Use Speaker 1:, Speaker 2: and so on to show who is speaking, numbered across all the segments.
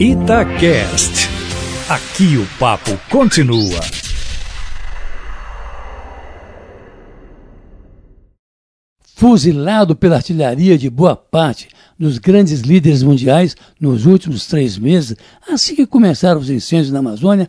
Speaker 1: Itacast. Aqui o papo continua.
Speaker 2: Fuzilado pela artilharia de boa parte dos grandes líderes mundiais nos últimos três meses, assim que começaram os incêndios na Amazônia,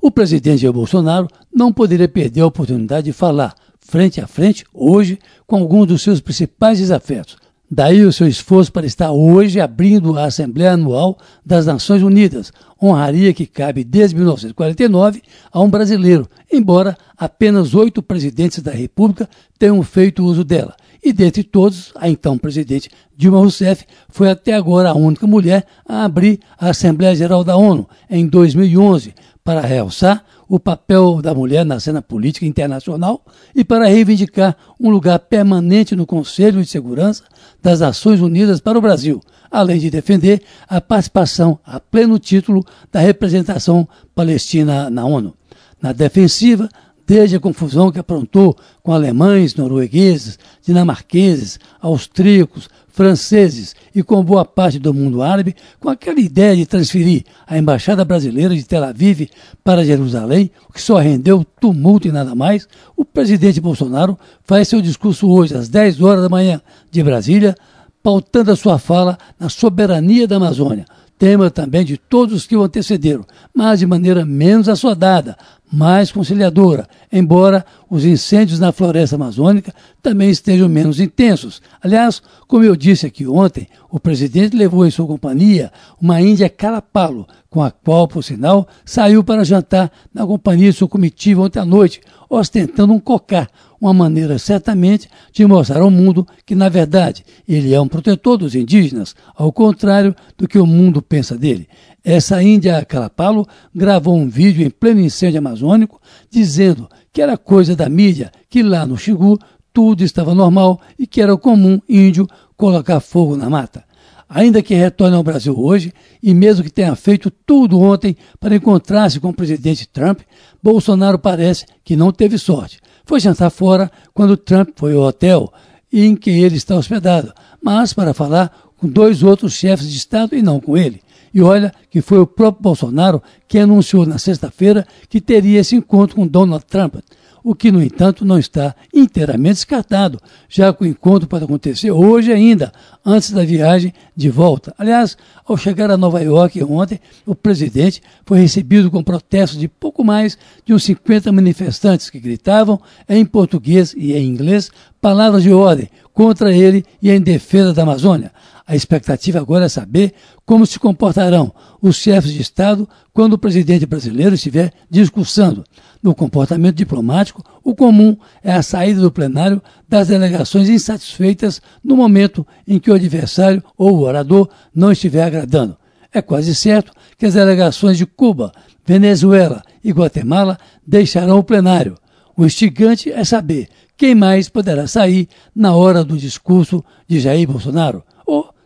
Speaker 2: o presidente Jair Bolsonaro não poderia perder a oportunidade de falar frente a frente, hoje, com alguns dos seus principais desafetos. Daí o seu esforço para estar hoje abrindo a Assembleia Anual das Nações Unidas, honraria que cabe desde 1949 a um brasileiro, embora apenas oito presidentes da República tenham feito uso dela. E dentre todos, a então presidente Dilma Rousseff foi até agora a única mulher a abrir a Assembleia Geral da ONU em 2011, para realçar o papel da mulher na cena política internacional e para reivindicar um lugar permanente no Conselho de Segurança das Nações Unidas para o Brasil, além de defender a participação a pleno título da representação palestina na ONU. Na defensiva, desde a confusão que aprontou com alemães, noruegueses, dinamarqueses, austríacos, franceses e com boa parte do mundo árabe, com aquela ideia de transferir a embaixada brasileira de Tel Aviv para Jerusalém, o que só rendeu tumulto e nada mais, o presidente Bolsonaro faz seu discurso hoje às 10 horas da manhã de Brasília, pautando a sua fala na soberania da Amazônia, tema também de todos os que o antecederam, mas de maneira menos assodada, mais conciliadora, embora os incêndios na floresta amazônica também estejam menos intensos. Aliás, como eu disse aqui ontem, o presidente levou em sua companhia uma índia carapalo, com a qual, por sinal, saiu para jantar na companhia de sua comitiva ontem à noite, ostentando um cocá, uma maneira certamente de mostrar ao mundo que, na verdade, ele é um protetor dos indígenas, ao contrário do que o mundo pensa dele. Essa índia Calapalo gravou um vídeo em pleno incêndio amazônico dizendo que era coisa da mídia, que lá no Xingu tudo estava normal e que era comum índio colocar fogo na mata. Ainda que retorne ao Brasil hoje, e mesmo que tenha feito tudo ontem para encontrar-se com o presidente Trump, Bolsonaro parece que não teve sorte. Foi jantar fora quando Trump foi ao hotel em que ele está hospedado, mas para falar com dois outros chefes de Estado e não com ele. E olha que foi o próprio Bolsonaro que anunciou na sexta-feira que teria esse encontro com Donald Trump, o que, no entanto, não está inteiramente descartado, já que o encontro pode acontecer hoje ainda, antes da viagem de volta. Aliás, ao chegar a Nova York ontem, o presidente foi recebido com protestos de pouco mais de uns 50 manifestantes que gritavam em português e em inglês palavras de ordem contra ele e em defesa da Amazônia. A expectativa agora é saber como se comportarão os chefes de Estado quando o presidente brasileiro estiver discursando. No comportamento diplomático, o comum é a saída do plenário das delegações insatisfeitas no momento em que o adversário ou o orador não estiver agradando. É quase certo que as delegações de Cuba, Venezuela e Guatemala deixarão o plenário. O instigante é saber quem mais poderá sair na hora do discurso de Jair Bolsonaro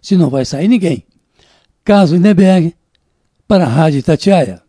Speaker 2: se não vai sair ninguém. Caso Lindenberg, para a Rádio Itatiaia.